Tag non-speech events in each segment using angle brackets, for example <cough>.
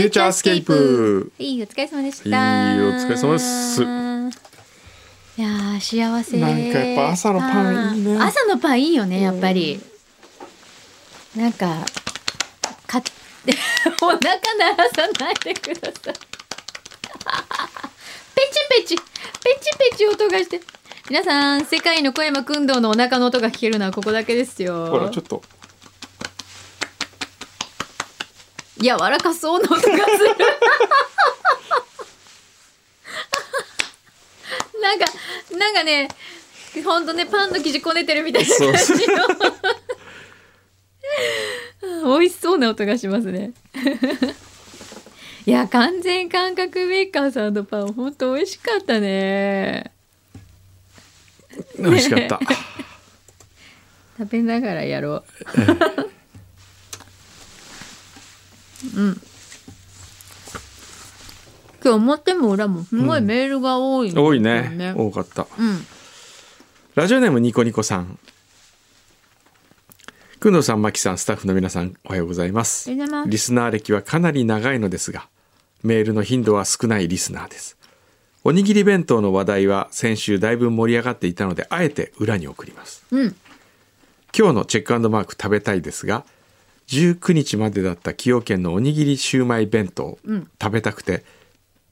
フューチャースケープ。いいお疲れ様でした。いいお疲れ様です。いやー幸せ。なんかやっぱ朝のパンいいね。朝のパンいいよねやっぱり。なんかか <laughs> お腹鳴らさないでください。<laughs> ペチペチペチペチ音がして。皆さん世界の小山君堂のお腹の音が聞けるのはここだけですよ。ほらちょっと柔らかそうな音がする。<laughs> なんかなんかねほんとねパンの生地こねてるみたいな感じの。<laughs> 美味しそうな音がしますね。いや完全感覚メーカーさんのパンほんと美味しかったね。美味しかった。<laughs> 食べながらやろううん。今日表も裏もすごいメールが多いんですよ多いね。多かった。うん。ラジオネームニコニコさん。くんさん、まきさん、スタッフの皆さん、おはようございます。おはようございます。リスナー歴はかなり長いのですが、メールの頻度は少ないリスナーです。おにぎり弁当の話題は先週だいぶ盛り上がっていたので、あえて裏に送ります。うん。今日のチェックマーク食べたいですが、19日までだった崎陽軒のおにぎりシューマイ弁当、うん。食べたくて、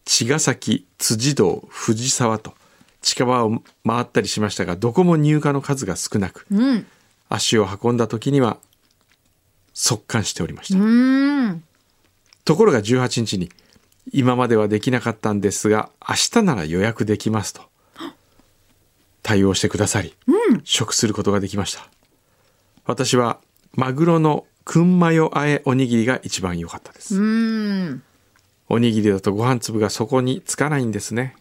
茅ヶ崎、辻堂、藤沢と近場を回ったりしましたが、どこも入荷の数が少なく、うん。足を運んだ時には速乾しておりました、うん。ところが18日に今まではできなかったんですが明日なら予約できますと対応してくださり、食することができました。私はマグロのくんマヨあえおにぎりが一番良かったです、うん。おにぎりだとご飯粒がそこにつかないんですね。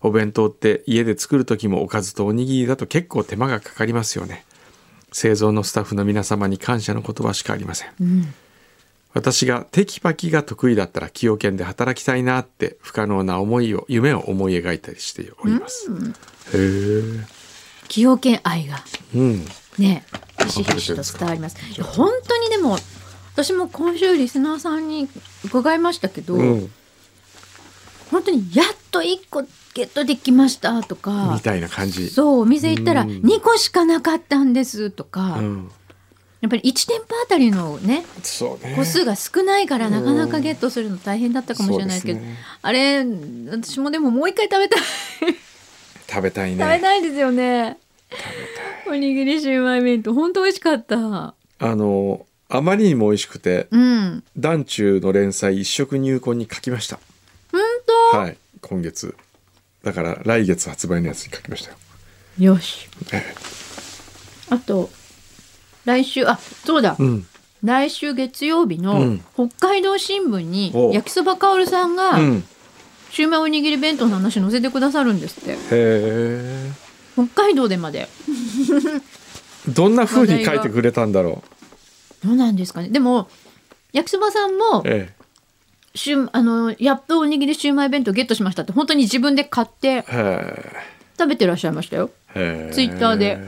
お弁当って家で作る時もおかずとおにぎりだと結構手間がかかりますよね。製造のスタッフの皆様に感謝の言葉しかありません、私がテキパキが得意だったら崎陽軒で働きたいなって不可能な思いを夢を思い描いたりしております、へえ崎陽軒愛が。うん。ねひしひしと伝わります。本当にでも私も今週リスナーさんに伺いましたけど、うん。本当にやっと1個ゲットできましたとかみたいな感じ。そうお店行ったらうん。2個しかなかったんですとか、うん。やっぱり1店舗あたりのねね。個数が少ないからなかなかゲットするの大変だったかもしれないけど、ね。あれ私もでももう一回食べたい。食べたいね。<laughs> 食べたいですよねおにぎりシューマイ弁当本当美味しかった。あのあまりにも美味しくてうん。団中の連載一色入魂に書きました。本当、はい今月。だから来月発売のやつに書きましたよ。よし。えあと来週あそうだ、うん。来週月曜日うのん。北海道新聞にお。焼きそばかおるさんがうん。シューマイおにぎり弁当の話載せてくださるんですって。へえ北海道でまで。<laughs> どんな風に書いてくれたんだろどうなんですかね。でも焼きそばさんもうえ。シューあのやっとおにぎりシューマイ弁当ゲットしましたって本当に自分で買って食べてらっしゃいましたよ。ツイッターで。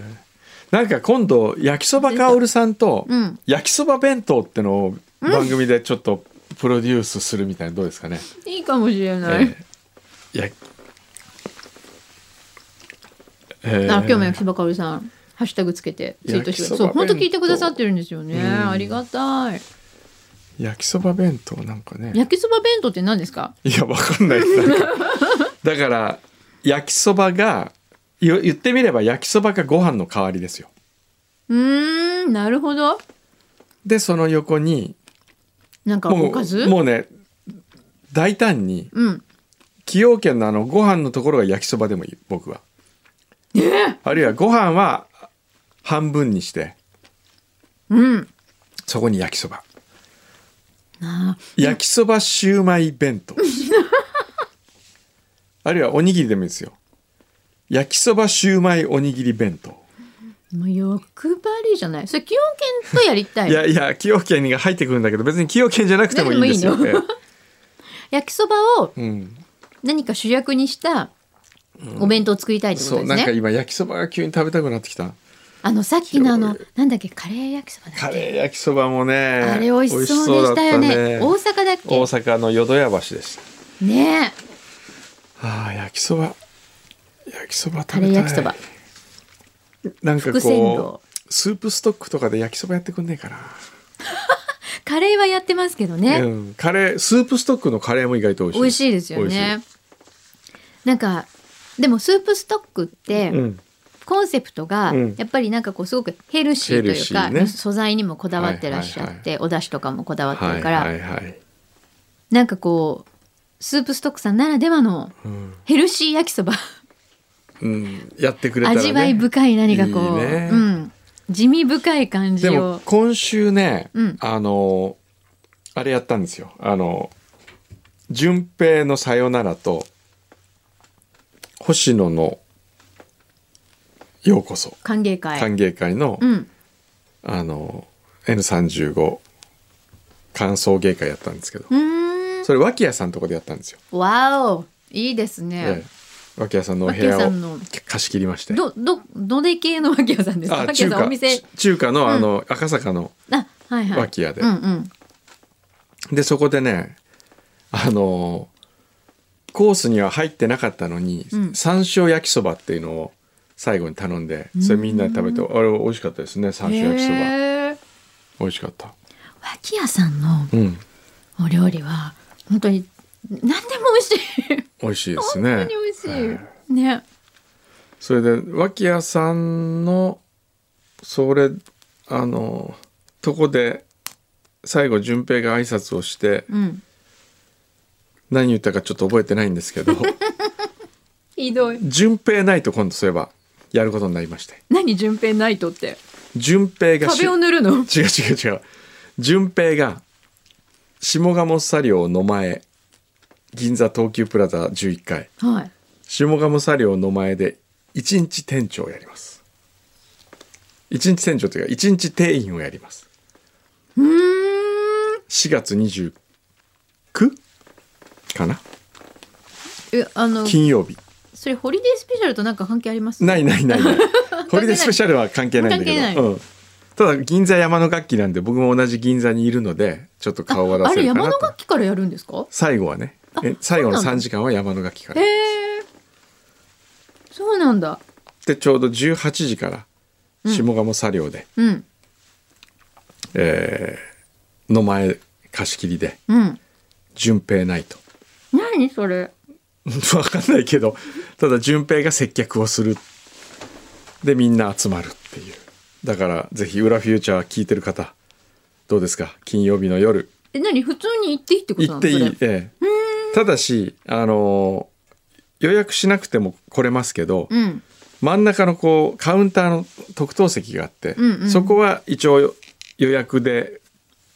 なんか今度焼きそばかおるさんとうん。焼きそば弁当ってのを番組でちょっとプロデュースするみたいなのどうですかね、いいかもしれない、ええやええあ今日も焼きそばかおるさんハッシュタグつけてツイートしてそう本当聞いてくださってるんですよね、うん。ありがたい。焼きそば弁当なんかね。焼きそば弁当って何ですか？いやわかんない <laughs> だから焼きそばがよ言ってみれば焼きそばがご飯の代わりですよ。うーんなるほど。でその横になんかもおかず？うもうね大胆にうん。崎陽軒のあのご飯のところが焼きそばでもいい僕は。ええあるいはご飯は半分にして。うん。そこに焼きそば。焼きそばシューマイ弁当。<laughs> あるいはおにぎりでもいいですよ。焼きそばシューマイおにぎり弁当。もう欲張りじゃない？それ崎陽軒とやりたいいやいや崎陽軒が入ってくるんだけど別に崎陽軒じゃなくてもいいんですよ。でもいいえ <laughs> 焼きそばを何か主役にしたお弁当を作りたいってことですね、なんか今焼きそばが急に食べたくなってきた。あのさっきのあのなんだっけカレー焼きそばだっけ？カレー焼きそばもねあれ美味しそうでしたよね。美味し大阪だっけ？大阪の淀屋橋でした。ね。ああ焼きそば。焼きそばカ食べたい。レー焼きそば。なんかこ頭うスープストックとかで焼きそばやってくんねえかな、<laughs> カレーはやってますけどね、うん、カレースープストックのカレーも意外と美味しい。美味しいですよね。なんかでもスープストックって、コンセプトがうん。やっぱりなんかこうすごくヘルシーというか、ね。素材にもこだわってらっしゃって、はいはいお出汁とかもこだわってるから、はいはいはい、なんかこうスープストックさんならではのうん。ヘルシー焼きそば、うん、やってくれたら、ね、味わい深い何かこういいね。うん、地味深い感じでをも今週ね、うん。あのあれやったんですよ。あの順平の「さよなら」と星野の「ようこそ。歓迎」会。歓迎会の,、うん。あの N35 感想芸会やったんですけど。それ脇屋さんのとこでやったんですよ。わお。いいですえね。え、脇屋さんのお部脇屋屋を貸し切りまして。どどどで系の脇屋さんですか？あ脇屋中華。さんお店。ち中華のあの、赤坂のあはいはい。脇屋で、でそこでねあのコースには入ってなかったのに、うん。山椒焼きそばっていうのを最後に頼んでそれみんなで食べて、あれ美味しかったですね山椒焼きそば。美味しかった。脇屋さんのうん。お料理は本当に何でも美味しい。美味しいですね。本当に美味しい、はい。ね。それで脇屋さんのそれあのとこで最後順平が挨拶をしてうん何言ったかちょっと覚えてないんですけど。<laughs> ひどい。順平ないと今度そういえばやることになりまして。何順平ナイトって？順平がし壁を塗るの？違う違う違う。順平が下鴨茶寮の前銀座東急プラザ11階。はい。下鴨茶寮の前で一日店長をやります。一日店長というか一日店員をやります。うーん。4月29かな？えあの金曜日。それホリデースペシャルとなんか関係あります？ないないないない。<laughs> ホリデースペシャルは関係ないんだけど、うん、ただ銀座山の楽器なんで僕も同じ銀座にいるのでちょっと顔は出あれ山のせるかなと。楽器からやるんですか？最後はね。え最後のそうなんだ。3時間は山の楽器かへらえそうなんだ。でちょうど18時から下鴨茶寮で、うん。えーの前貸し切りでうん。順平ナイト何それ？<laughs> わかんないけどただ順平が接客をする。でみんな集まるっていう。だからぜひ「裏フューチャー」聞いてる方どうですか？金曜日の夜。え何？普通に行っていいってこと行っていい。ええ。ただしあのー予約しなくても来れますけど、うん。真ん中のこうカウンターの特等席があって、うんうん。そこは一応予約で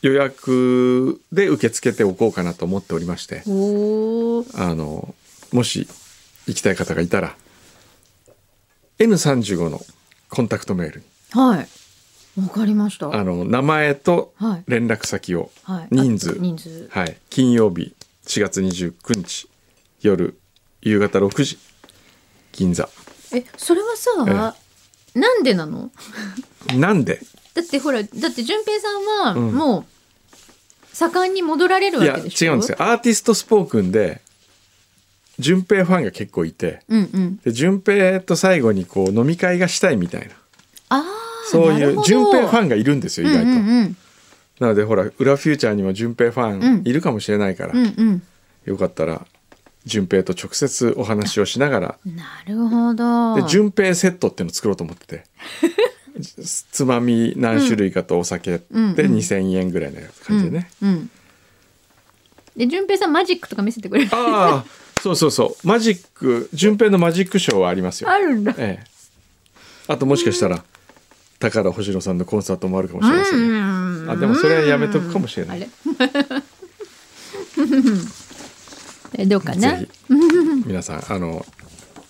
予約で受け付けておこうかなと思っておりまして。あのもし行きたい方がいたら N35 のコンタクトメールに。はい。わかりました。あの名前とはい。連絡先を、はい。人数。あ人数。はい、金曜日4月29日夜夕方6時銀座。えそれはさ、なんでなの？<laughs> なんで？だってほらだって淳平さんはうん。もう盛んに戻られるいやわけでしょ？違うんですよ。アーティストスポークンで順平ファンが結構いてうんうん。で順平と最後にこう飲み会がしたいみたいな。ああそういう順平ファンンがいるんですよ意外と、うんうんなのでほら裏フューチャーにも順平ファうん。ンいるかもしれないから、うんうん。よかったら順平と直接お話をしながら。うんなるほど。で順平セットっていうのを作ろうと思ってて <laughs> つまみ何種類かとお酒でうん。うん。2,000円ぐらいの感じでね、うん、うん。で淳平さんマジックとか見せてくれる。ああそうそうそう。マジック順平のマジックショーはありますよ。あるんだ。ええ、あともしかしたら高田星野さんのコンサートもあるかもしれませんね、ん。あでもそれはやめとくかもしれない。あれ。<laughs> えどうかな？ぜひ。皆さんあの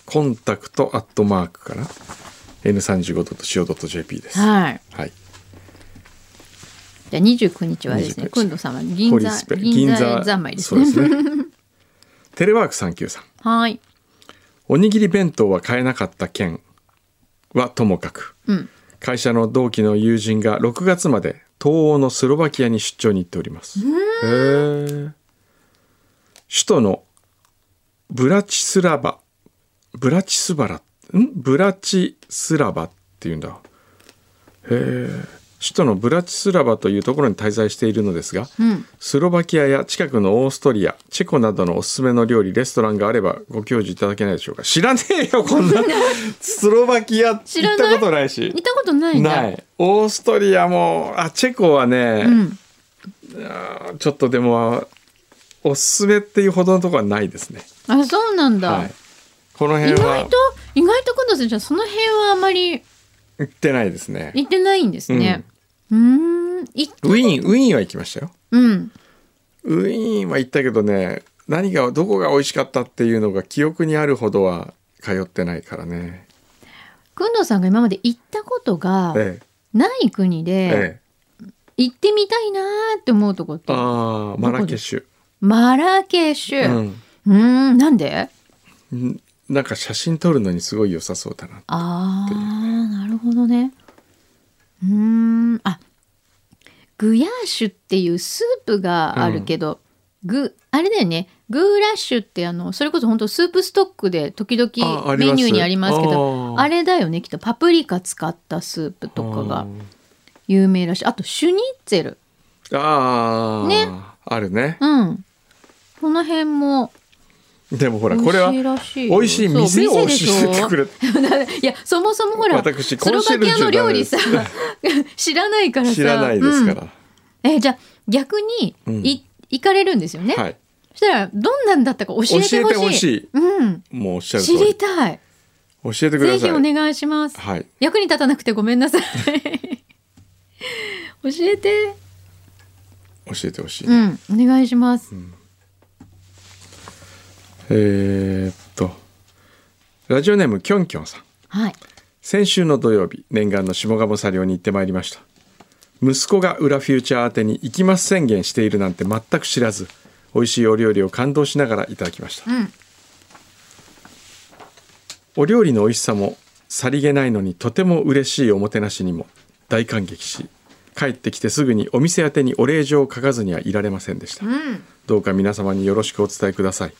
コンタクトアットマークかな n35.co.jp です。はい。はい。じゃあ29日はですね29日。くんどさんは銀座銀座。三昧ですそうねですね。<laughs> テレワーク393はい。おにぎり弁当は買えなかった件はともかくうん。会社の同期の友人が6月まで東欧のスロバキアに出張に行っております。へえ。首都のブラチスラバ、ブラチスバラ、ん？ブラチスラバっていうんだ。へえ。首都のブラチスラバというところに滞在しているのですが、うんスロバキアや近くのオーストリア、チェコなどのおすすめの料理、レストランがあればご教授いただけないでしょうか？知らねえよ、こんな。<laughs> スロバキア行ったことないし行。ったことないない。オーストリアも、あ、チェコはね、うんちょっとでも、おすすめっていうほどのところはないですね。あそうなんだ、はい。この意辺は外と意外と工藤さんじゃあその辺はあまり行ってないですね。行ってないんですねうーん行っウィーン、ウィーンは行きましたよ。うんウィーンは行ったけどね、何が、どこが美味しかったっていうのが記憶にあるほどは通ってないからね。工藤さんが今まで行ったことがえない国え。でええ。行ってみたいなーって思うとこってああ、マラケシュ。マラケシュうんうーんなんで？ん。なんか写真撮るのにすごい良さそうだな。あーなるほどね。うーん。あグヤーシュっていうスープがあるけど、グあれだよね。グーラッシュってあのそれこそ本当スープストックで時あ々メニューにありますけどあれだよねきっと。パプリカ使ったスープとかが有名らしい。あとシュニッツェル。あーあー、ね。あるね。うん。この辺もでもほら、これは美味しい店を教えてくれ。<laughs> いやそもそもほら私スロバキアの料理さ <laughs> 知らないからさ。知らないですから。うん。えじゃあ逆に、うん。い行かれるんですよね、はい。そしたらどんなんだったか教えてほしい。教えてほしい。うん。もうおっしゃる通知りり。たい。教えてくだぜさい。ひお願いします。はい。役に立たなくてごめんなさい。<laughs> 教えて。教えてほしい。うんお願いします、えーっと、ラジオネームきょんきょんさん。はい先週の土曜日、念願の下鴨サリオに行ってまいりました。息子が裏フューチャー宛てに行きます宣言しているなんて全く知らず、美味しいお料理を感動しながらいただきました。うんお料理の美味しさもさりげないのにとても嬉しいおもてなしにも大感激し帰ってきてすぐにお店宛てにお礼状を書かずにはいられませんでした、うんどうか皆様によろしくお伝えください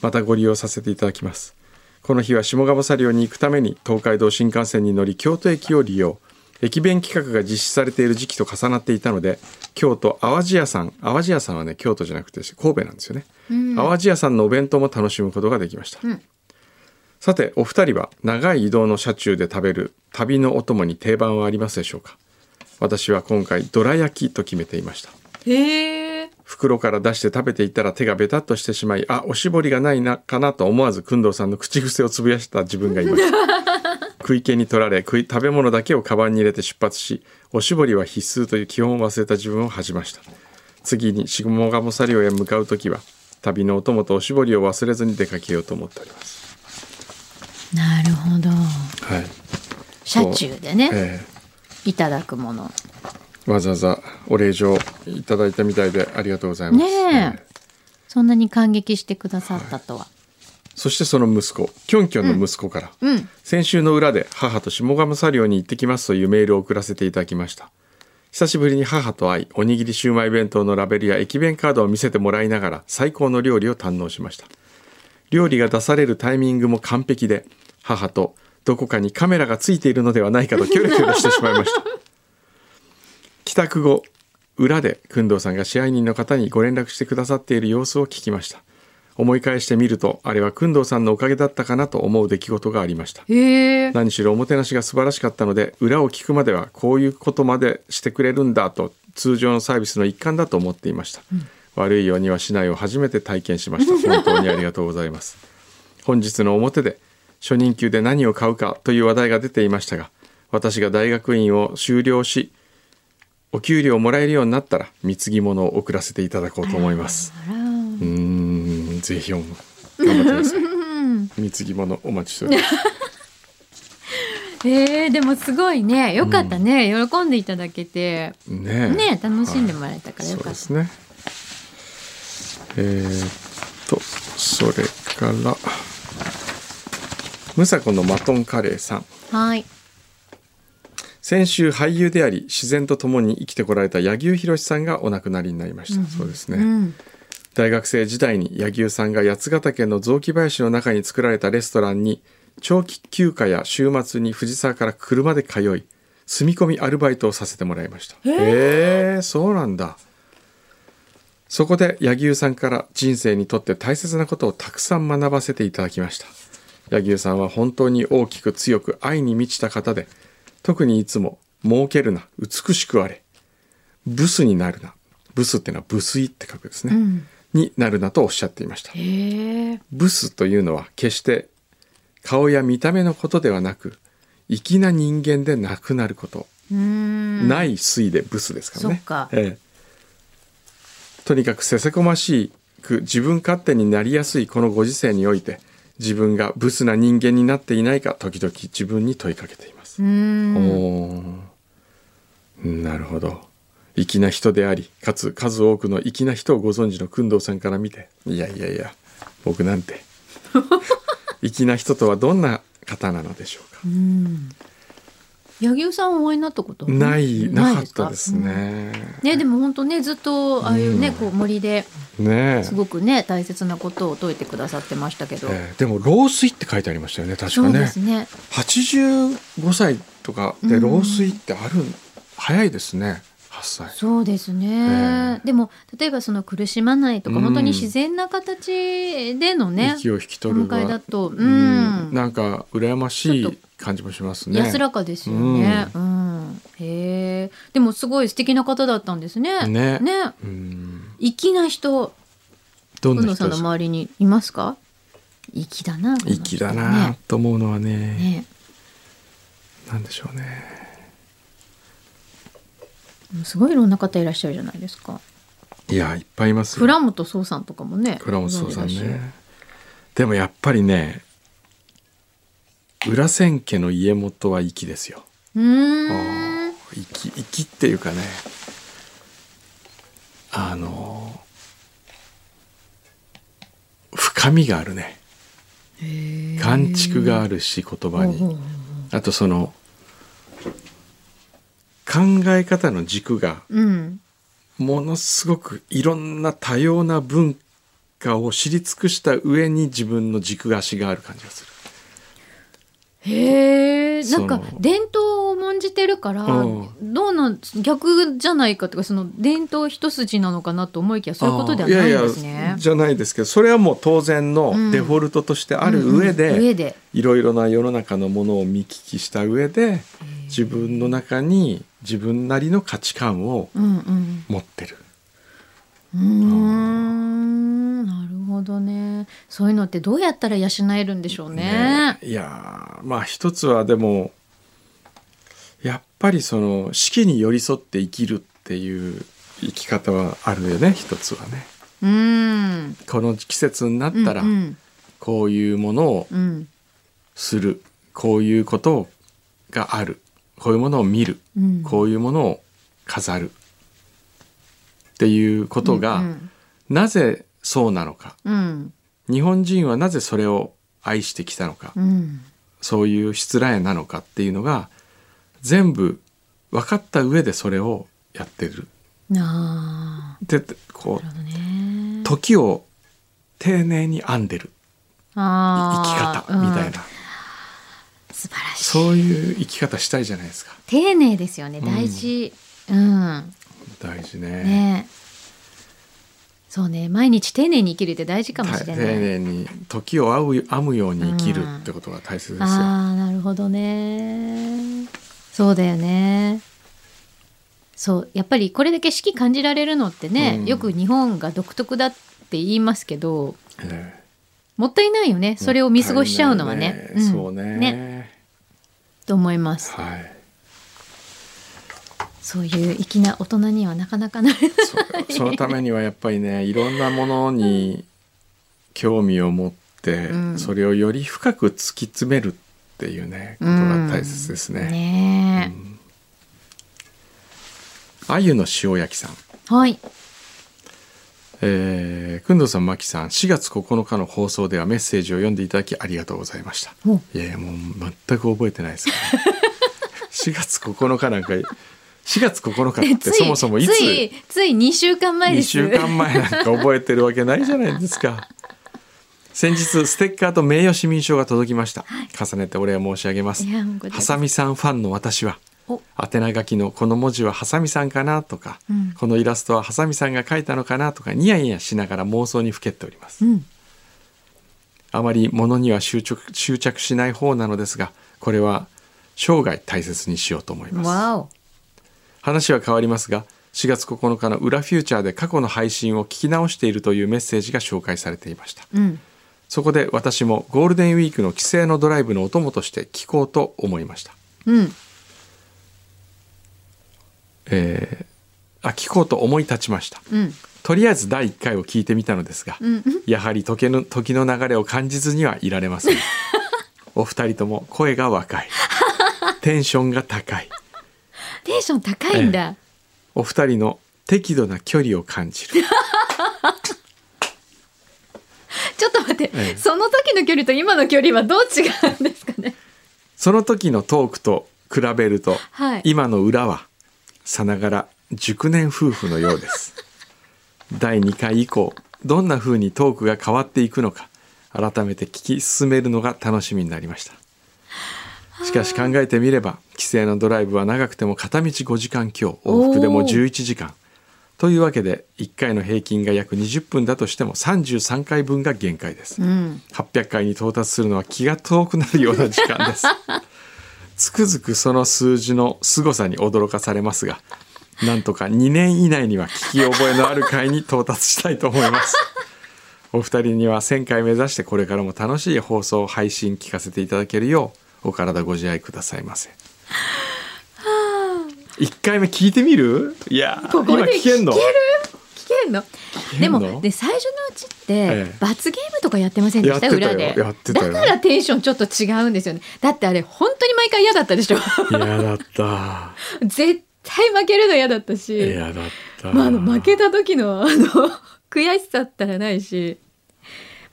またご利用させていただきます。この日は下鴨サリオに行くために東海道新幹線に乗り京都駅を利用。駅弁企画が実施されている時期と重なっていたので京都淡路屋さん淡路屋さんはね京都じゃなくて神戸なんですよね、淡路屋さんのお弁当も楽しむことができました、うん。さてお二人は長い移動の車中で食べる旅のお供に定番はありますでしょうか？私は今回どら焼きと決めていました。へえ袋から出して食べていったら手がベタっとしてしまいあおしぼりがないなかなと思わず工藤さんの口癖をつぶやした自分がいました <laughs> 食い気に取られ食い食べ物だけをカバンに入れて出発しおしぼりは必須という基本を忘れた自分を恥じました。次に下鴨サリオへ向かう時は旅のお供とおしぼりを忘れずに出かけようと思っております。なるほど。はい、車中でねえいただくもの。えわざわざお礼状いただいたみたいでありがとうございます、ねえ。そんなに感激してくださったとは、そしてその息子キョンキョンの息子から、うん。先週の裏で母と下鴨サリオに行ってきますというメールを送らせていただきました。久しぶりに母と会いおにぎりシューマイ弁当のラベルや駅弁カードを見せてもらいながら最高の料理を堪能しました。料理が出されるタイミングも完璧で母とどこかにカメラがついているのではないかとキョロキョロしてしまいました。帰宅後裏で工藤さんが支配人の方にご連絡してくださっている様子を聞きました。思い返してみるとあれは工藤さんのおかげだったかなと思う出来事がありました。何しろおもてなしが素晴らしかったので裏を聞くまではこういうことまでしてくれるんだと通常のサービスの一環だと思っていました、悪いようにはしないを初めて体験しました。<laughs> 本当にありがとうございます。本日の表で初任給で何を買うかという話題が出ていましたが私が大学院を修了しお給料をもらえるようになったら貢ぎ物を送らせていただこうと思います。うーんぜひ頑張ってください。<laughs> 貢ぎ物お待ちしております。<laughs> えー、でもすごいね。よかったね、喜んでいただけて。ねえ。ね楽しんでもらえたからよかった、そうですね。えーっと、それから、ムサコのマトンカレーさん。はい先週俳優であり自然と共に生きてこられた柳生博さんがお亡くなりになりました、そうですね、うん。大学生時代に柳生さんが八ヶ岳の雑木林の中に作られたレストランに長期休暇や週末に藤沢から車で通い住み込みアルバイトをさせてもらいました。へえそうなんだ。そこで柳生さんから人生にとって大切なことをたくさん学ばせていただきました。柳生さんは本当に大きく強く愛に満ちた方で特にいつも儲けるな美しくあれブスになるなブスっていうのは無粋って書くですね、うん。になるなとおっしゃっていました。ブスというのは決して顔や見た目のことではなく粋な人間でなくなること、うん。ない水でブスですからね。ええ。とにかくせせこましく自分勝手になりやすいこのご時世において自分がブスな人間になっていないか時々自分に問いかけています、なるほど。粋な人でありかつ数多くの粋な人をご存知の工藤さんから見て。いやいやいや僕なんて。<laughs> 粋な人とはどんな方なのでしょうか、うん柳生さんお会いになったことないなか？ったですね、ねでも本当ねずっとああいうね、うん。こう森でね。えすごくね大切なことを説いてくださってましたけど、ええでも老衰って書いてありましたよね確そうでかね。すね85歳とかでうん。老衰ってある、早いですね8歳。そうですね、ええ。でも例えばその苦しまないとか、うん。本当に自然な形でのね息を引きお取る迎えだと、ううん。んなんか羨ましい感じもしますね。安らかですよね、うん。へえ。でもすごい素敵な方だったんですね。ね。ね。うん。粋な人。どん運動さんの周りにいますか？粋だな粋だなと思うのはねね。ねなんでしょうね。すごいいろんな方いらっしゃるじゃないですか。いやいっぱいいますよ。倉本壮さんとかもね倉本壮さんね。でもやっぱりね裏千家の家元は粋ですよ。うーん。粋粋っていうかね。あの深みがあるね。感触があるし言葉に。あとその考え方の軸がうん。ものすごくいろんな多様な文化を知り尽くした上に自分の軸足がある感じがする。へえなんか伝統を重んじてるからうん。どうなん逆じゃないかとかその伝統一筋なのかなと思いきやそういうことではないんですね。いやいやじゃないですけどそれはもう当然のうん。デフォルトとしてある上で、うんうん。上で。いろいろな世の中のものを見聞きした上で自分の中に自分なりの価値観をうんうん。持ってる。うーんなるほどね。そういうのってどうやったら養えるんでしょうね。ねいやーまあ一つはでもやっぱりその四季に寄り添って生きるっていう生き方はあるよね一つはね。うん。この季節になったらうんこういうものをうんする。こういうことがある。こういうものを見る。うん。こういうものを飾る。っていうことが、うん。なぜそうなのか。うん。日本人はなぜそれを愛してきたのか、うん。そういう失礼なのかっていうのが全部分かった上でそれをやってる。あ。でこーなるほどね。う時を丁寧に編んでる。生き方みたいな、うん素晴らしい。そういう生き方したいじゃないですか。丁寧ですよね。大事。うん、大事ね。ねそうね。毎日丁寧に生きるって大事かもしれない、丁寧に時を編む編むように生きるってことが大切ですよ、ああなるほどね。そうだよね。そう。やっぱりこれだけ四季感じられるのってね、うん。よく日本が独特だって言いますけどええ。もったいないよね。それを見過ごしちゃうのはね。もったいないそうね。ね。と思います。はいそういう粋な大人にはなかなかなれない。そそのためにはやっぱりねいろんなものに興味を持って、うん。それをより深く突き詰めるっていうねことが大切ですね。ねあゆの塩焼きさん、え、はい。えー、くんどうさんまきさん4月9日の放送ではメッセージを読んでいただきありがとうございました。お。いやいやもう全く覚えてないですから、<laughs> 4月9日なんか4月9日でってそもそもいつ？ついつい2週間前2です。週間前なんか覚えてるわけないじゃないですか。<laughs> 先日ステッカーと名誉市民賞が届きました、重ねてお礼を申し上げます。いやもうこれハサミさんファンの私はお。宛名書きのこの文字はハサミさんかなとか、うん。このイラストはハサミさんが描いたのかなとかニヤニヤしながら妄想にふけっております。うん。あまり物には執着執着しない方なのですがこれは生涯大切にしようと思います話は変わりますが4月9日の裏フューチャーで過去の配信を聞き直しているというメッセージが紹介されていました。うん。そこで私もゴールデンウィークの帰省のドライブのお供として聞こうと思いました。うん。えーあ聞こうと思い立ちました。うん。とりあえず第1回を聞いてみたのですが、うん。やはり時の時の流れを感じずにはいられません。<laughs> お二人とも声が若い。テンションが高いテンション高いんだ、お二人の適度な距離を感じる。<laughs> ちょっと待って、ええ。その時の距離と今の距離はどう違うんですかね？その時のトークと比べると、はい。今の裏はさながら熟年夫婦のようです。<laughs> 第2回以降どんな風にトークが変わっていくのか改めて聞き進めるのが楽しみになりましたしかし考えてみれば帰省のドライブは長くても片道5時間強往復でも11時間。というわけで1回の平均が約20分だとしても33回分が限界です。うん。800回に到達するのは気が遠くなるような時間です。<laughs> つくづくその数字の凄さに驚かされますがなんとか2年以内には聞き覚えのある回に到達したいと思います。お二人には1000回目指してこれからも楽しい放送配信聞かせていただけるようお体ご自愛くださいませ。1回目聞いてみる？いやーここで今聞けんの？聞ける？聞けんの？でもで最初のうちって、ええ。罰ゲームとかやってませんでした？裏で。だからテンションちょっと違うんですよね。だってあれ本当に毎回嫌だったでしょ？嫌だった。絶対負けるの嫌だったし。嫌だった、まあ、あの負けた時のあの悔しさったらないし。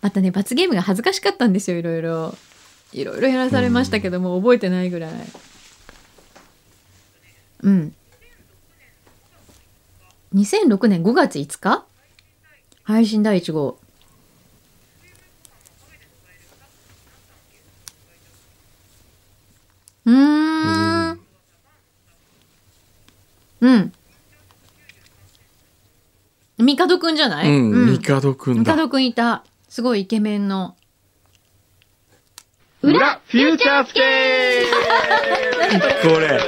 またね罰ゲームが恥ずかしかったんですよいろいろいろいろやらされましたけども、覚えてないぐらい。うん。2006年5月5日？配信第1号。うーん。うん。帝くんじゃない？うん、帝くんだ。帝くんいた。すごいイケメンの裏フューチャースケ <laughs> これ。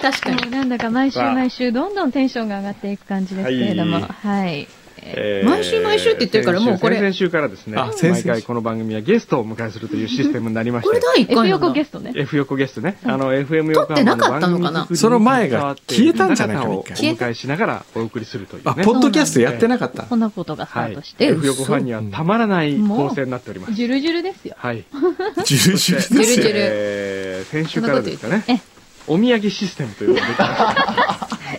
確かに。なんだか毎週毎週どんどんテンションが上がっていく感じですけれども、ははい。ー毎週毎週って言ってるからもうこれ。先々週からですねあ先々週。毎回この番組はゲストをお迎えするというシステムになりましてこれ第1 F 回な横ゲスストね。F 横ゲストね、あの FM 横撮ってなかったのかな？その前が消えたんじゃないかなお迎えしながらお送りするというあ、ねポッドキャストやってなかった。こんなことがスタはい。ートして、F 横ファンにはたまらない構成になっております。ジュルジュルですよ。はい。<laughs> ジュルジュルですよ。ジュルジュルえー先週からですかね。え。お土産システムというのが出てました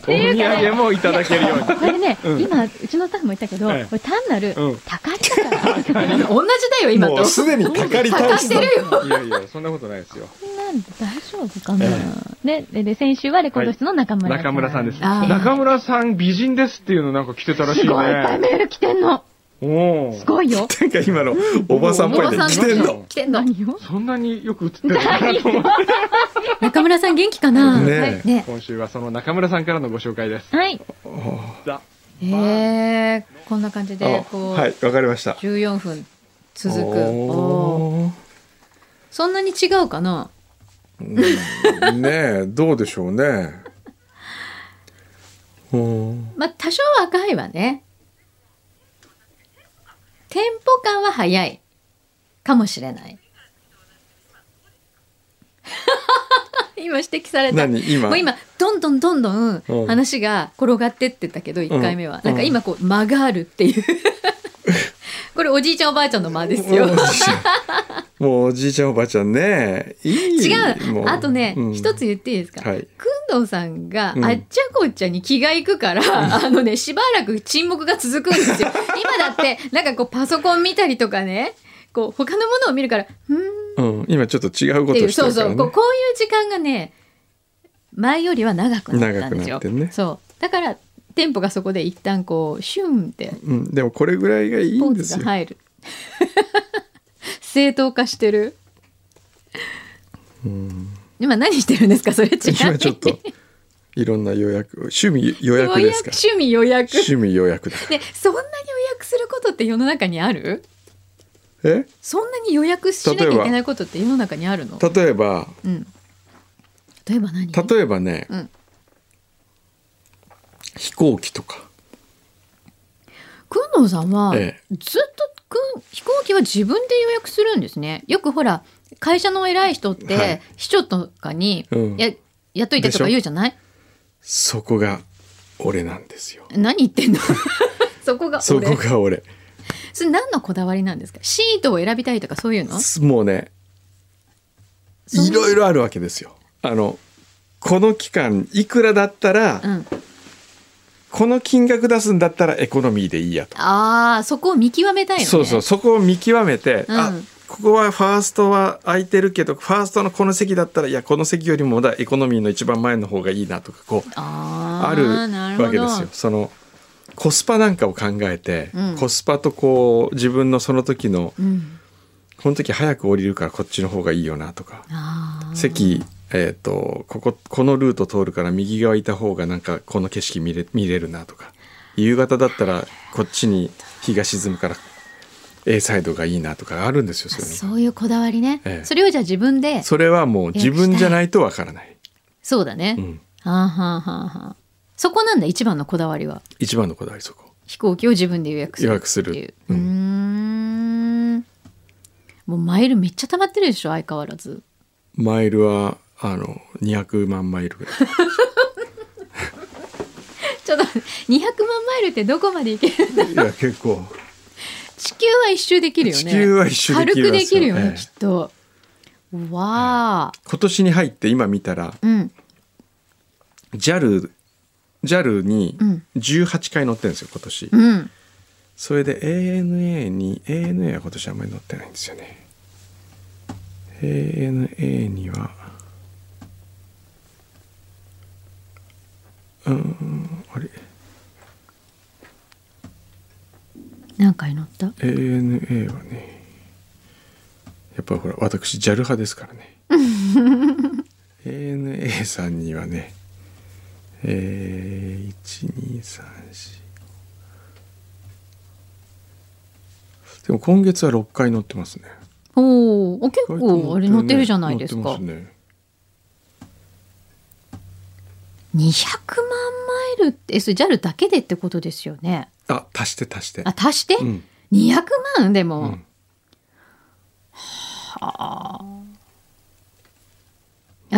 お土産もいただけるように。これね、うん。今、うちのスタッフも言ったけど、ええ。これ単なるうん、たかりだから。同じだよ今と。もうすでにたかりたかしてるよ。いやいやそんなことないですよ。なんで大丈夫かな、ででで、先週はレコード室の中村さん。中村さん。です中村さん美人ですっていうのなんか来てたらしいすごい。いっぱいねメール来てんの。すごいよ。なんか今のおばさんっぽいで来てんの。来てんの。そんなによく映ってるの？かなと思って中村さん元気かな？ね今週はその中村さんからのご紹介です。はい。ザへえこんな感じでこう、はい、わかりました。14分続く。そんなに違うかな？ーねえ、どうでしょうね。<laughs> うんまあ多少若いわねテンポ感は速い。かもしれない。<laughs> 今指摘された。何？今？もう今どんどんどんどんうん。話が転がってってたけど1回目は、うん。なんか今こう間があるっていう。<laughs> これおじいちゃんおばあちゃんの間ですよもうおじいちゃんおばあちゃんね。いい。違う。もあとねうん。一、つ言っていいですか、はい。くんどうさんがうん。あっちゃこっちゃに気がいくから、あのねしばらく沈黙が続くんですよ。<laughs> 今だってなんかこうパソコン見たりとかねこう他のものを見るから「うーん」うん、今ちょっと違うことしてるからね。そうそう。こうこういう時間がね前よりは長くなったんですよ。長くなってね。そう。だからテンポがそこで一旦こうシュンって。うん、でもこれぐらいがいいポーんですよ。ズが入る。正当化してる。今何してるんですか？それちなみに今ちょっといろんな予約趣味予約予ですか？趣味予約。趣味予約だでそんなに予約することって世の中にある？え？そんなに予約しなきゃいけないことって世の中にあるの？例えばうん、例えば何？例えばね、うん。飛行機とか。くんのさんは、え。ずっと飛行機は自分で予約するんですね。よくほら会社の偉い人って、はい。秘書とかに、うん。ややっといてとか言うじゃない？そこが俺なんですよ。何言ってんの？<laughs> そこがそ俺こが俺。それ何のこだわりなんですか？シートを選びたいとかそういうの？もうねいろいろあるわけですよ。あのこの期間いくらだったら、うん、この金額出すんだったらエコノミーでいいやと。ああそこを見極めたいのね。そうそうそこを見極めて、うん。あここはファーストは空いてるけどファーストのこの席だったらいやこの席よりもまだエコノミーの一番前の方がいいなとかこうあるわけですよ。そのコスパなんかを考えて、うん。コスパとこう自分のその時のうん、この時早く降りるからこっちの方がいいよなとか席えっ、とこここのルート通るから右側いた方がなんかこの景色見れ見れるなとか夕方だったらこっちに日が沈むから A サイドがいいなとかあるんですよそういうのがそういうこだわりね、ええ。それをじゃあ自分でそれはもう自分じゃないとわからない、そうだね、うん、はあはあはあはあそこなんだ一番のこだわりは。一番のこだわりそこ。飛行機を自分で予約する予約する。うん。もうマイルめっちゃ溜まってるでしょ相変わらず。マイルはあの200万マイルぐらい。<laughs> ちょっと待って200万マイルってどこまで行けるんだいや結構。地球は一周できるよね。地球は一周軽くできるよね、ええ。きっと。わあ、今年に入って今見たらうん。JAL, JAL にうん。18回乗ってるんですよ今年。うん。それで ANA に ANA は今年あんまり乗ってないんですよね。ANA にはうーんあれ。何回乗った？ANA はねやっぱほら私 JAL 派ですからね。<laughs> ANA さんにはねえー、1234でも今月は6回乗ってますね。おーお結構あれ乗ってるじゃないですか、ね200万マイルってえそれ JAL だけでってことですよね？あ足して足して。あ足して、うん。200万？でも、うん。あ。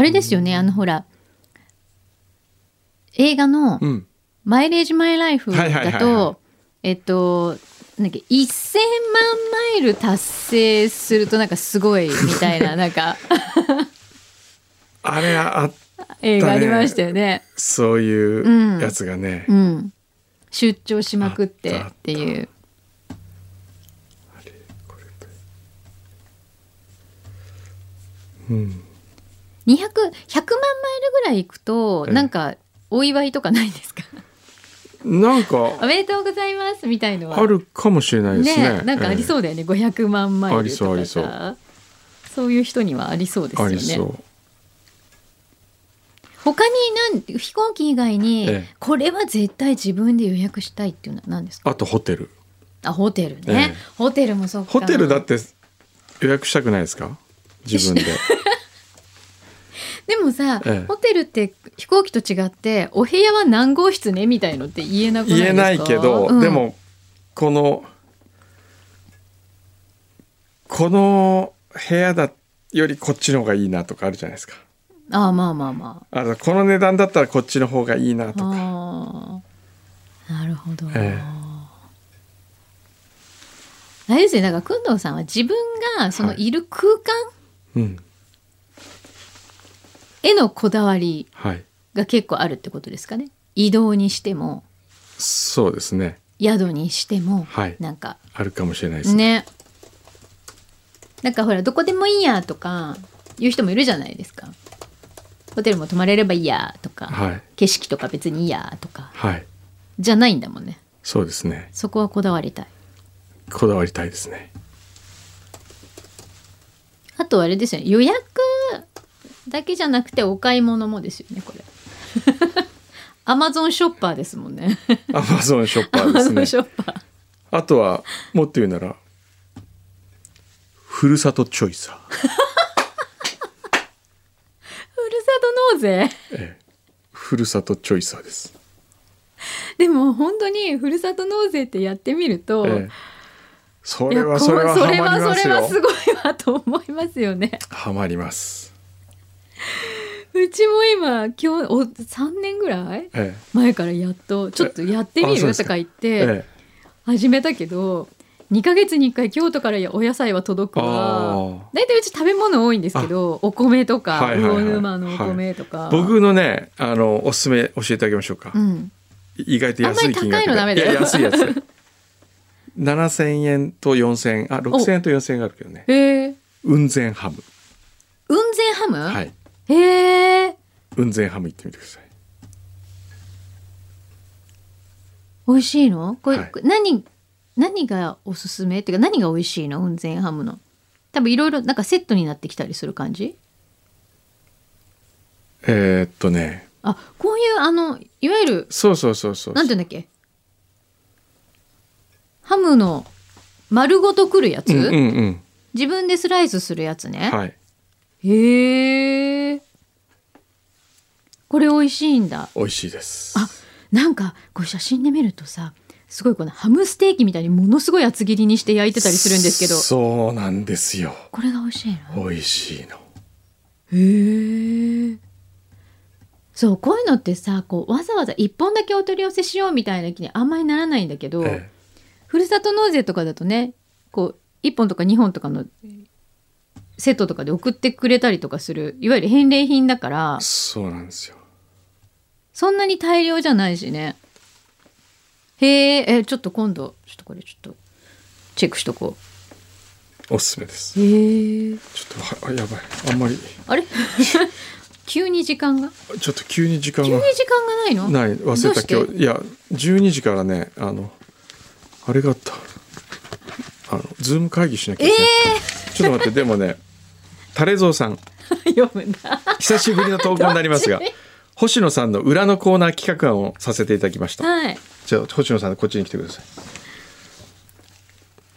れですよねあのほら映画のうん「マイレージ・マイ・ライフ」だとえっとなんだっけ1000万マイル達成するとなんかすごいみたいななんか。<laughs> あれあ映画ありましたよね。そういうやつがね、うん、出張しまくってあっていう。うん、200 100万マイルぐらい行くとええ。なんかお祝いとかないですか？なんかおめでとうございますみたいのは。あるかもしれないですね。なんかありそうだよね、500万マイルとかありそうありそう。さそういう人にはありそうですあよね。りそう他になん飛行機以外に、ええ。これは絶対自分で予約したいっていうのは何ですか？あとホテル。あホテルね、ええ。ホテルもそっか。ホテルだって予約したくないですか？自分で。<laughs> でもさ、ええ。ホテルって飛行機と違ってお部屋は何号室ねみたいのって言えなくないですか？言えないけど、うん。でもこのこの部屋だよりこっちの方がいいなとかあるじゃないですかああまあまあまあ。のこの値段だったらこっちの方がいいなあとか。ああなるほど、えあれですよだから工藤さんは自分がそのはい。いる空間うんへのこだわりはい。が結構あるってことですかね。移動にしても。そうですね。宿にしても、はい。なんか。あるかもしれないですね。ね。なんかほらどこでもいいやとかいう人もいるじゃないですかホテルも泊まれればいいやとか、はい。景色とか別にいいやとかはい。じゃないんだもんね。そうですね。そこはこだわりたい。こだわりたいですね。あとあれですよね。予約だけじゃなくてお買い物もですよねこれ。<laughs> アマゾンショッパーですもんね。アマゾンショッパーですね。ショッパー。あとはもっと言うならふるさとチョイサー、ふるさと納税ええ、ふるさとチョイサーです、でも本当にふるさと納税ってやってみると、ええ、それはそれはそれはそれはすよ。ごいわと思いますよね。ハマります、うちも今今日お3年ぐらい？え前からやっとちょっとやってみる？とか言っえてえ始めたけど2ヶ月に1回京都からお野菜は届くあわー大体うち食べ物多いんですけどお米とか魚沼のお米とか、僕のねあのおすすめ教えてあげましょうか、うん、意外と安い金額あんまり高いのダメだ。よ安いやつ。<laughs> 7000円と4000円あ6000円と4000円があるけどね。雲仙ハム。雲仙ハム、はい。へえ。雲仙ハム行ってみてください。美味しいの？これ、はい。何何がおすすめ？っていうか何が美味しいの？雲仙ハムの多分いろいろなんかセットになってきたりする感じ？えーっとね。あこういうあのいわゆるそうそうそうそう。なんていうんだっけ？ハムの丸ごとくるやつ、うんうんうん。自分でスライスするやつね、はい。へえこれ美味しいんだ。美味しいです。あなんかこれ写真で見るとさすごいこのハムステーキみたいにものすごい厚切りにして焼いてたりするんですけど。そうなんですよ。これが美味しいの？美味しいの。へえそうこういうのってさこうわざわざ1本だけお取り寄せしようみたいな気にあんまりならないんだけど、えふるさと納税とかだとねこう1本とか2本とかのセットとかで送ってくれたりとかするいわゆる返礼品だからえそうなんですよ。そんなに大量じゃないしねへええちょっと今度ちょっとこれちょっとチェックしとこおすすめです。うへえちょっとはやばい。あんまり。あれ？<laughs> 急に時間が？ちょっと急に時間が。急に時間がないの？ない。忘れた。今日いや12時からねあのあれがあった。あの Zoom 会議しなきゃいけない、ちょっと待って <laughs> でもねタレゾウさん。読むんだ久しぶりの投稿になりますが <laughs> 星野さんの裏のコーナー企画案をさせていただきました。はいじゃあ星野さんこっちに来てください。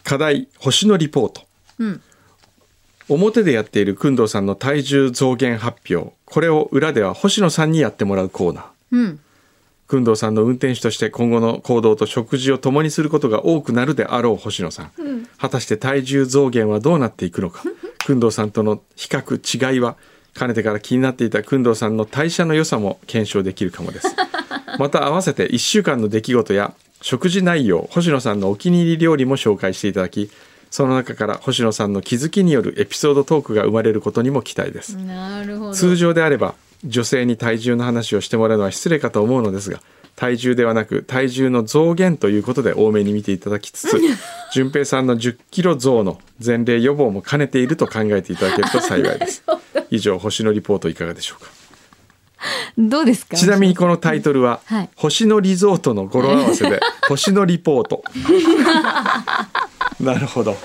課題星野リポート。うん。表でやっている工藤さんの体重増減発表。これを裏では星野さんにやってもらうコーナー。うん。工藤さんの運転手として今後の行動と食事を共にすることが多くなるであろう星野さん、果たして体重増減はどうなっていくのか。<laughs> 工藤さんとの比較違いはかねてから気になっていた工藤さんの代謝の良さも検証できるかもですまた合わせて1週間の出来事や食事内容星野さんのお気に入り料理も紹介していただきその中から星野さんの気づきによるエピソードトークが生まれることにも期待です、なるほど。通常であれば女性に体重の話をしてもらうのは失礼かと思うのですが体重ではなく体重の増減ということで多めに見ていただきつつ順平さんの1 0キロ増の前例予防も兼ねていると考えていただけると幸いです以上星のリポートいかがでしょうかどうですか？ちなみにこのタイトルは、はい。星野リゾートの語呂合わせで <laughs> 星野リポート。<laughs> なるほど。ど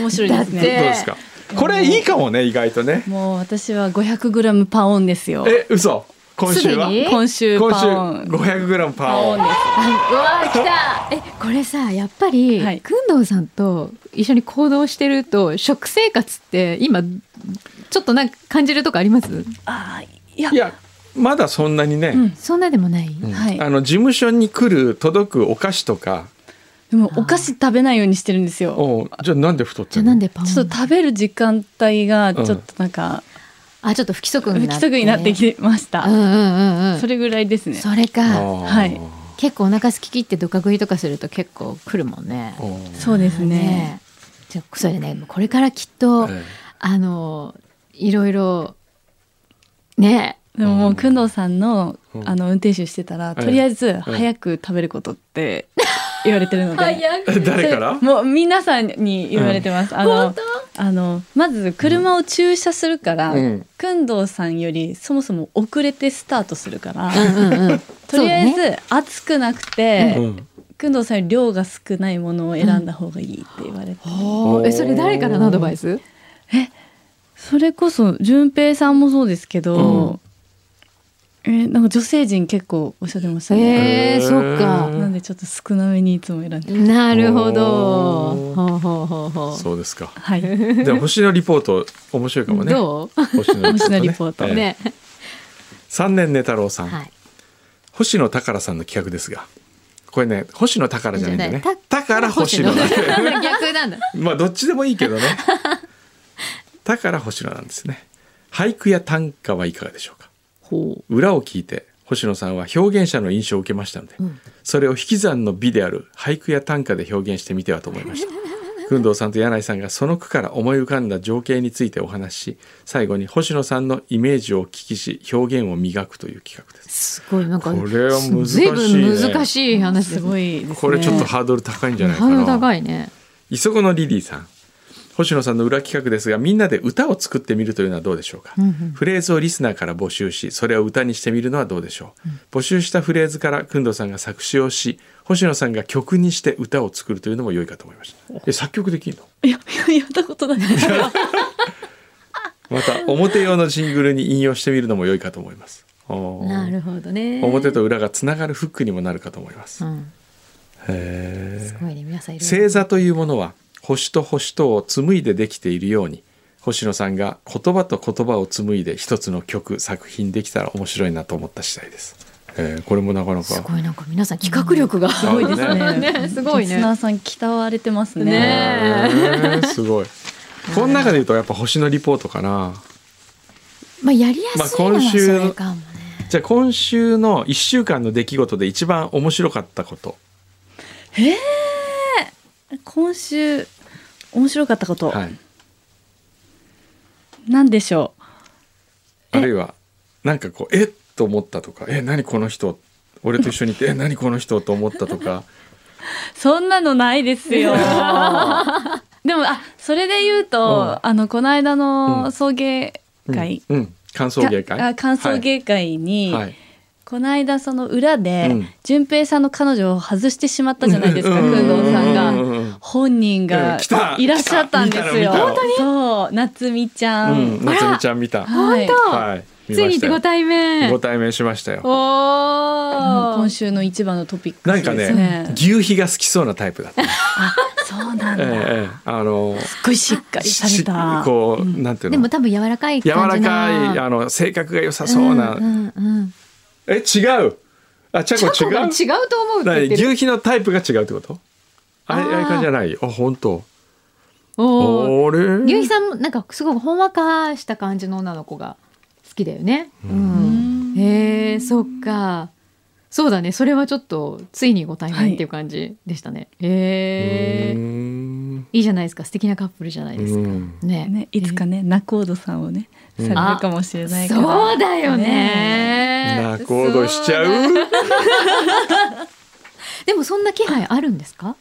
面白いですね。だってうですか？これいいかもね意外とね。もう私は 500g パオンですよ。え嘘。今週は？今週今週パオン。500g パーオン。パオンです。うわー来た。えこれさやっぱりはい。工藤さんと一緒に行動してると食生活って今ちょっとなんか感じるとこあります？あーいやいやまだそんなにね、うんそんなでもない、うん。はい。あの事務所に来る届くお菓子とか。でもお菓子食べないようにしてるんですよ。じゃあなんで太ってじゃあるのなんでパン？ちょっと食べる時間帯がちょっとなんかあちょっと不規則不になって規則になってきてました。うんうんうんうん。それぐらいですね。それかはい。結構お腹すき切ってどか食いとかすると結構来るもんね。そうですね。ねえ。じゃあそれねこれからきっと、え。あのいろいろねでももう工藤さんのうん。あの運転手してたらええ。とりあえず早く食べることって <laughs> 言われてるので。<laughs> 誰から？もう皆さんに言われてます。あの本あのまず車を駐車するから、うん。くんどうさんよりそもそも遅れてスタートするから、うんうんうん。<laughs> とりあえず暑くなくて、うん。くんどうさんより量が少ないものを選んだ方がいいって言われて、ほうえそれ誰からのアドバイス？それこそ順平さんもそうですけど、えなんか女性陣結構おっしゃってましたね。へえそっか。なんでちょっと少なめにいつも選んで。なるほど。ほうほうほうほう。そうですか。はい。でも星のリポート面白いかもね。どう？星野リポートええ。ね。三年寝太郎さん、はい。星野宝さんの企画ですが。これね星野宝じゃないんだよね。宝星野。<laughs> 逆なんだ。まあどっちでもいいけどね。宝星野なんですね。俳句や短歌はいかがでしょう？裏を聞いて星野さんは表現者の印象を受けましたので、うん。それを引き算の美である俳句や短歌で表現してみてはと思いました。<laughs> 工藤さんと柳井さんがその句から思い浮かんだ情景についてお話しし最後に星野さんのイメージをお聞きし表現を磨くという企画です。すごいなんかこれは難しいね。難しい話ですすごいね。これちょっとハードル高いんじゃないかハードルな高いね。磯子のリリーさん星野さんの裏企画ですがみんなで歌を作ってみるというのはどうでしょうか、うんうん。フレーズをリスナーから募集しそれを歌にしてみるのはどうでしょう、募集したフレーズから工藤さんが作詞をし星野さんが曲にして歌を作るというのも良いかと思いました。え作曲できるの？いややったことない。また表用のジングルに引用してみるのも良いかと思いますなるほどね表と裏がつながるフックにもなるかと思います、うんへーすごいね星座というものは星と星とを紡いでできているように星野さんが言葉と言葉を紡いで一つの曲作品できたら面白いなと思った次第です、えーこれもなかなか。すごいなんか皆さん企画力が。すごいですね。ねすごいね。リスナーさん鍛われてますね。ねえ。ーすごい。この中で言うとやっぱ星のリポートかな。まあやりやすいのはそれかもね。じゃあ今週の1週間の出来事で一番面白かったこと。今週面白かったこと、はい。なんでしょあるいはなんかこうえ？っと思ったとかえ？何この人？俺と一緒にいてえ？何この人？と思ったとか。う。<laughs> そんなのないですよ。<laughs> でもあそれで言うと、うん。あのこの間うん。の送迎会、うん、うん、感想芸会。あ感想芸会に、はい、はいこの間その裏で、うん順平さんの彼女を外してしまったじゃないですか、うん工藤さんが。本人がいらっしゃったんですよ。来た見たの見たのそう、夏美ちゃん。うん、夏美ちゃん見た。はい。はい、見つい。にご対面ご対面しましたよ。今週の一番のトピックスなんかねね。、牛皮が好きそうなタイプだった。あ、そうなんだ。あの。すっごいしっかりされた。しこう、なんていうの？でも多分柔らかい柔感じらなかい、あの、性格が良さそうな。んうんうんえ、違う。あ、ちゃこチャコが違違う。うと思うって言ってる何牛皮のタイプが違うってこと？あれ、あーあれ感じじゃない。あ、本当。おれ？牛肥さんもなんかすごくほんわかした感じの女の子が好きだよね。うん。へえ、そっか。そうだね。それはちょっとついにご対面っていう感じでしたね。へうーえ。んいいじゃないですか。素敵なカップルじゃないですか。うんね。ね、いつかね、ナコードさんをね、うんされるかもしれないから。そうだよね。仲人しちゃうそ <laughs> でもそんな気配あるんですか？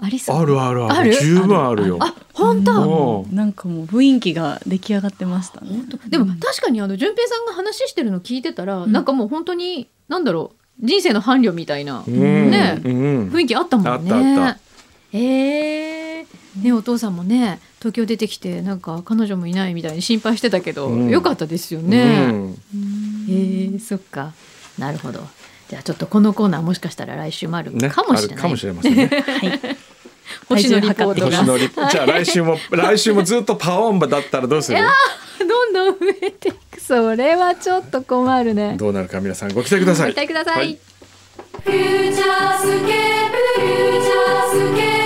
ありそう。あるあるあある？る。十分あるよ。あ、本当？もうなんかもう雰囲気が出来上がってましたね。でも確かにあの順平さんが話してるの聞いてたら、んなんかもう本当になんだろう人生の伴侶みたいなうんねうん雰囲気あったもんね。あったあったえーねお父さんもね東京出てきてなんか彼女もいないみたいに心配してたけど、うんよかったですようね。んえー、そっかなるほど。じゃあちょっとこのコーナーもしかしたら来週もあるね、かもしれない。あるかもしれませんね。星野リポートが星野リ <laughs> じゃあ来週も来週もずっとパオンバだったらどうする？どんどん増えていく。それはちょっと困るね。どうなるか皆さんご期待くださいご期。待くださいはいフューチャースケープフューチャー